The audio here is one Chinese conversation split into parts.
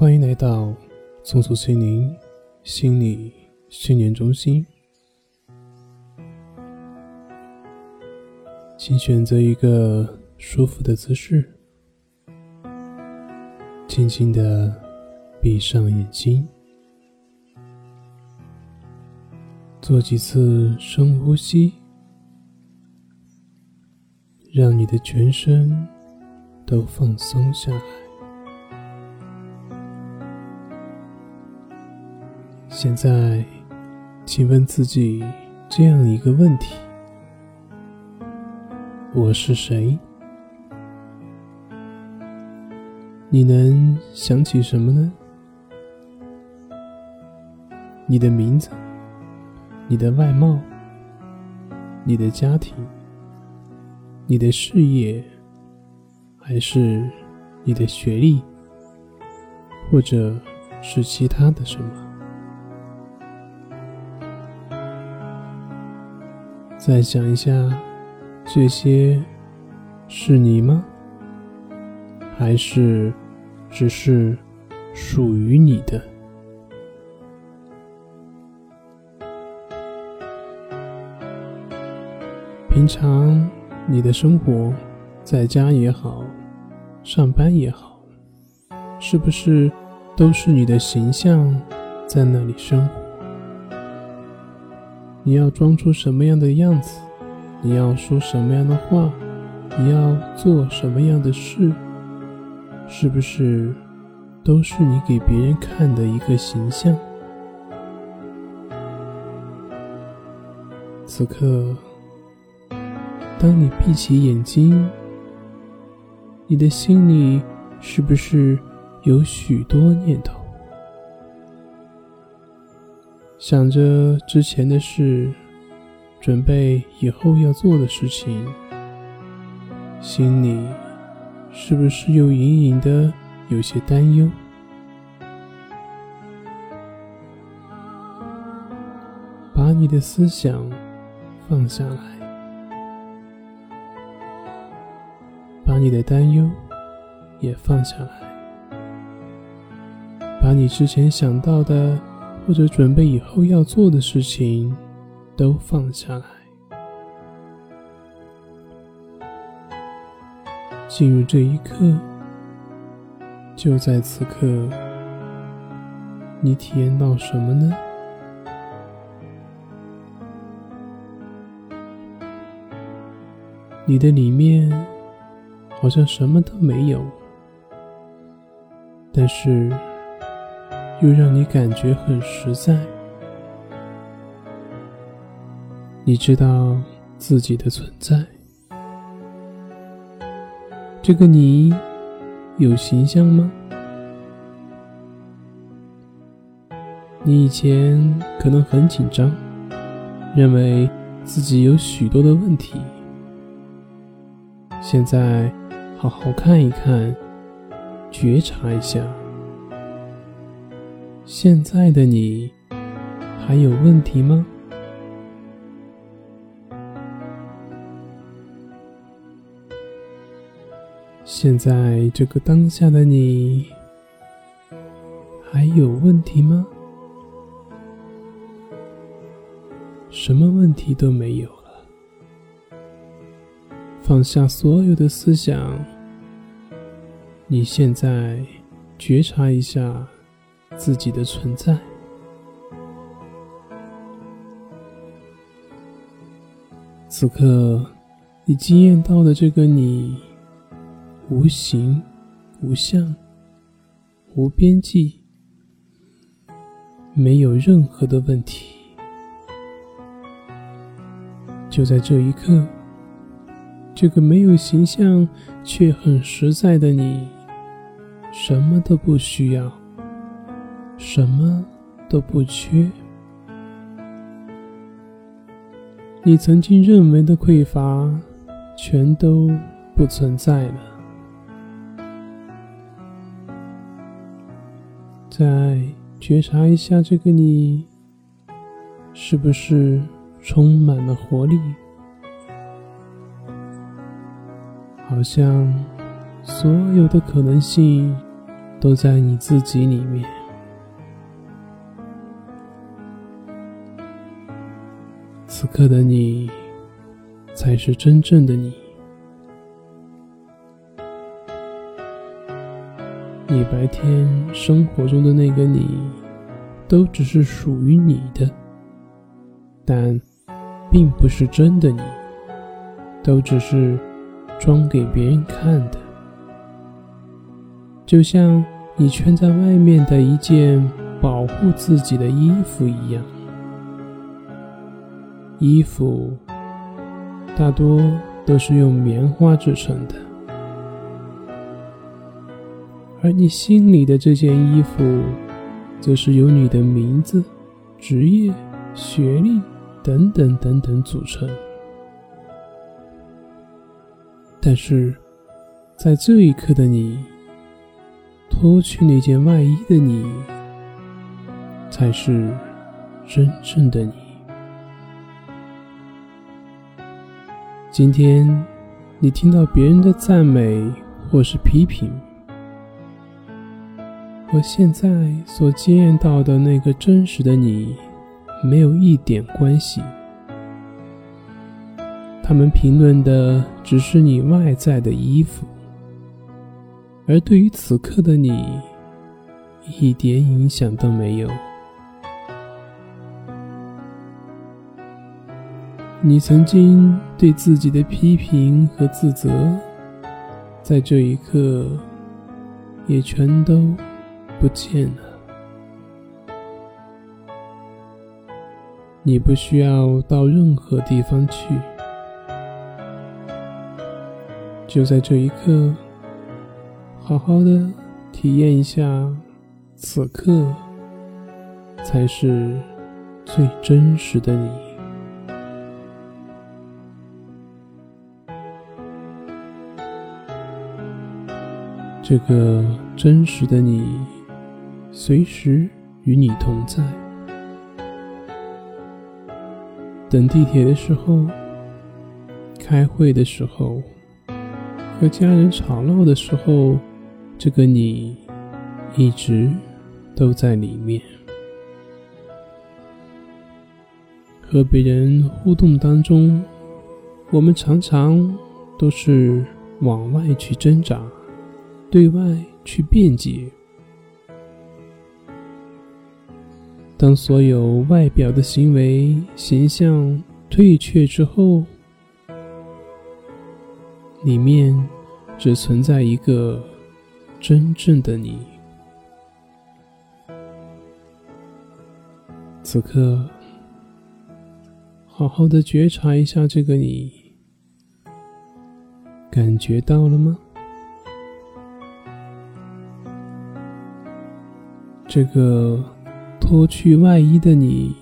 欢迎来到松鼠心灵心理训练中心。请选择一个舒服的姿势，轻轻的闭上眼睛，做几次深呼吸，让你的全身都放松下来。现在，请问自己这样一个问题：我是谁？你能想起什么呢？你的名字、你的外貌、你的家庭、你的事业，还是你的学历，或者是其他的什么？再想一下，这些是你吗？还是只是属于你的？平常你的生活，在家也好，上班也好，是不是都是你的形象在那里生活？你要装出什么样的样子？你要说什么样的话？你要做什么样的事？是不是都是你给别人看的一个形象？此刻，当你闭起眼睛，你的心里是不是有许多念头？想着之前的事，准备以后要做的事情，心里是不是又隐隐的有些担忧？把你的思想放下来，把你的担忧也放下来，把你之前想到的。或者准备以后要做的事情，都放下来，进入这一刻，就在此刻，你体验到什么呢？你的里面好像什么都没有，但是。又让你感觉很实在。你知道自己的存在。这个你有形象吗？你以前可能很紧张，认为自己有许多的问题。现在好好看一看，觉察一下。现在的你还有问题吗？现在这个当下的你还有问题吗？什么问题都没有了。放下所有的思想，你现在觉察一下。自己的存在，此刻你惊艳到的这个你，无形、无相、无边际，没有任何的问题。就在这一刻，这个没有形象却很实在的你，什么都不需要。什么都不缺，你曾经认为的匮乏，全都不存在了。再觉察一下这个你，是不是充满了活力？好像所有的可能性都在你自己里面。此刻的你，才是真正的你。你白天生活中的那个你，都只是属于你的，但并不是真的你，都只是装给别人看的。就像你穿在外面的一件保护自己的衣服一样，衣服大多都是用棉花制成的。而你心里的这件衣服，则是由你的名字、职业、学历等等等等组成。但是，在这一刻的你，脱去那件外衣的你，才是真正的你。今天，你听到别人的赞美或是批评。和现在所经验到的那个真实的你，没有一点关系。他们评论的只是你外在的衣服，而对于此刻的你，一点影响都没有。你曾经对自己的批评和自责，在这一刻，也全都。不见了，你不需要到任何地方去，就在这一刻，好好的体验一下，此刻才是最真实的你。这个真实的你。随时与你同在。等地铁的时候，开会的时候，和家人吵闹的时候，这个你一直都在里面。和别人互动当中，我们常常都是往外去挣扎，对外去辩解。当所有外表的行为形象退却之后，里面只存在一个真正的你。此刻，好好的觉察一下这个你，感觉到了吗？这个。脱去外衣的你，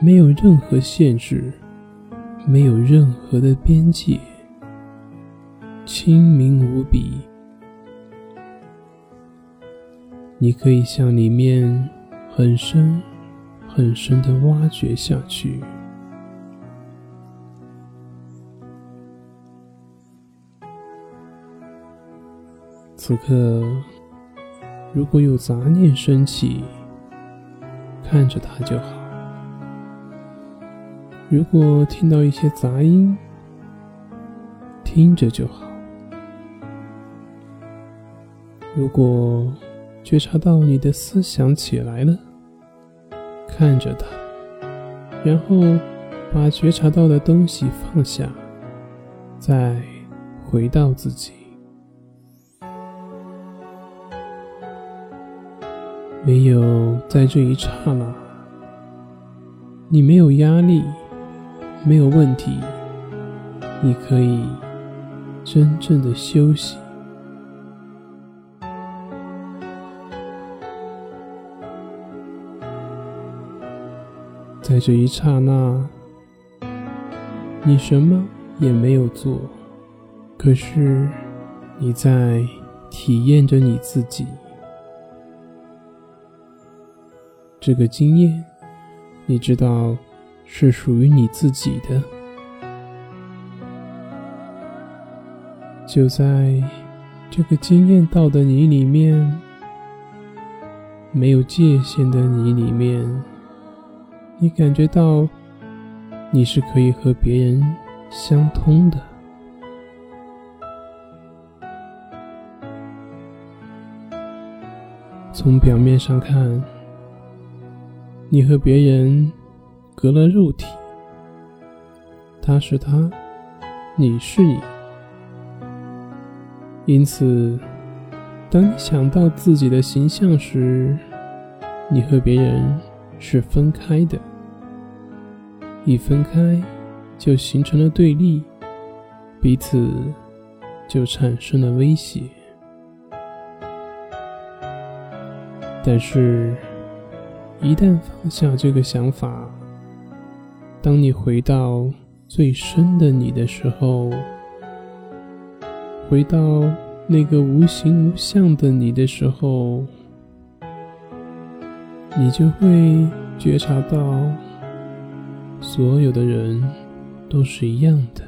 没有任何限制，没有任何的边界，清明无比。你可以向里面很深、很深的挖掘下去。此刻，如果有杂念升起，看着它就好。如果听到一些杂音，听着就好。如果觉察到你的思想起来了，看着它，然后把觉察到的东西放下，再回到自己。没有在这一刹那，你没有压力，没有问题，你可以真正的休息。在这一刹那，你什么也没有做，可是你在体验着你自己。这个经验，你知道是属于你自己的。就在这个经验到的你里面，没有界限的你里面，你感觉到你是可以和别人相通的。从表面上看，你和别人隔了肉体，他是他，你是你。因此，当你想到自己的形象时，你和别人是分开的。一分开，就形成了对立，彼此就产生了威胁。但是，一旦放下这个想法，当你回到最深的你的时候，回到那个无形无相的你的时候，你就会觉察到，所有的人都是一样的。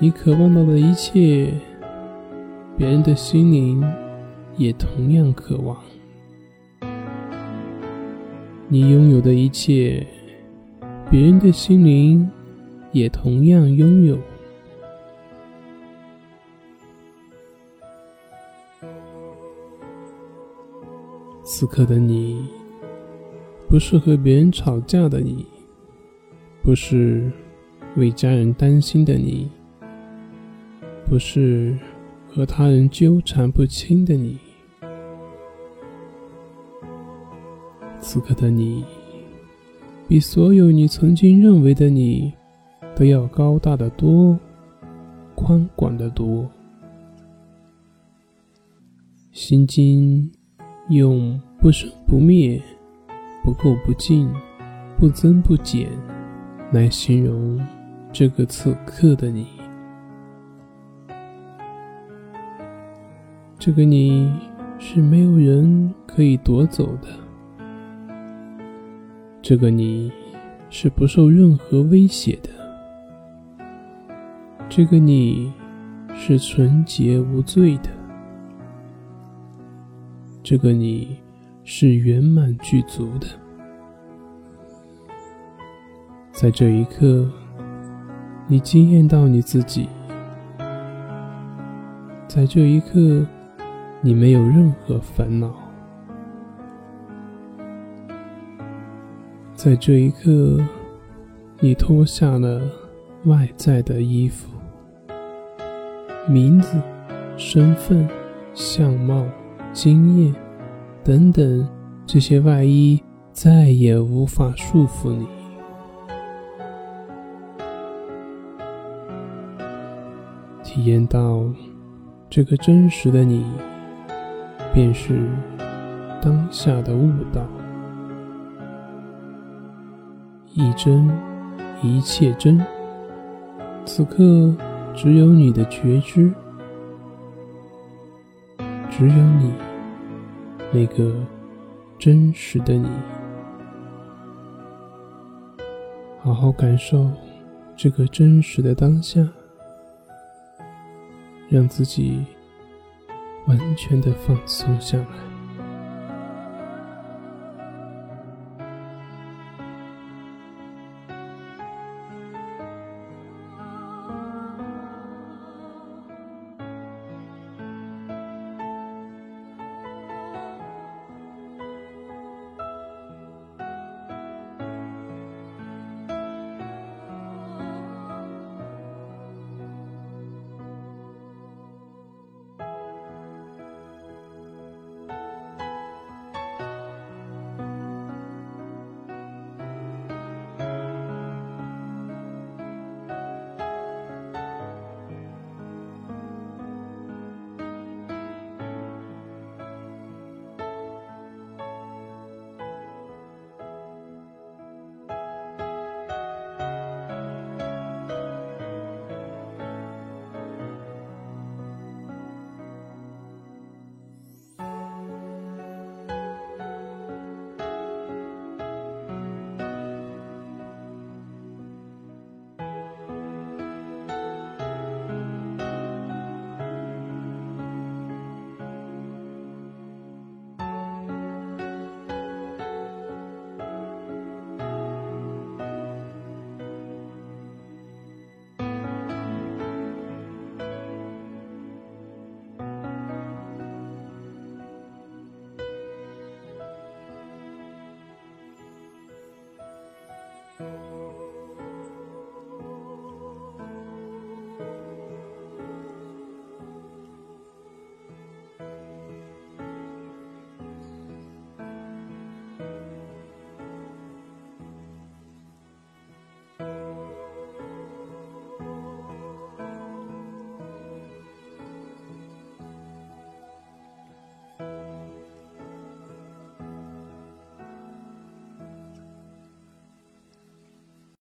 你渴望到的一切，别人的心灵也同样渴望。你拥有的一切，别人的心灵也同样拥有。此刻的你，不是和别人吵架的你，不是为家人担心的你，不是和他人纠缠不清的你。此刻的你，比所有你曾经认为的你都要高大的多，宽广的多。心经。用不生不灭、不垢不净、不增不减来形容这个此刻的你。这个你是没有人可以夺走的，这个你是不受任何威胁的，这个你是纯洁无罪的。这个你是圆满具足的，在这一刻，你惊艳到你自己；在这一刻，你没有任何烦恼；在这一刻，你脱下了外在的衣服，名字、身份、相貌。经验等等，这些外衣再也无法束缚你。体验到这个真实的你，便是当下的悟道。一真，一切真。此刻，只有你的觉知。只有你，那个真实的你，好好感受这个真实的当下，让自己完全的放松下来。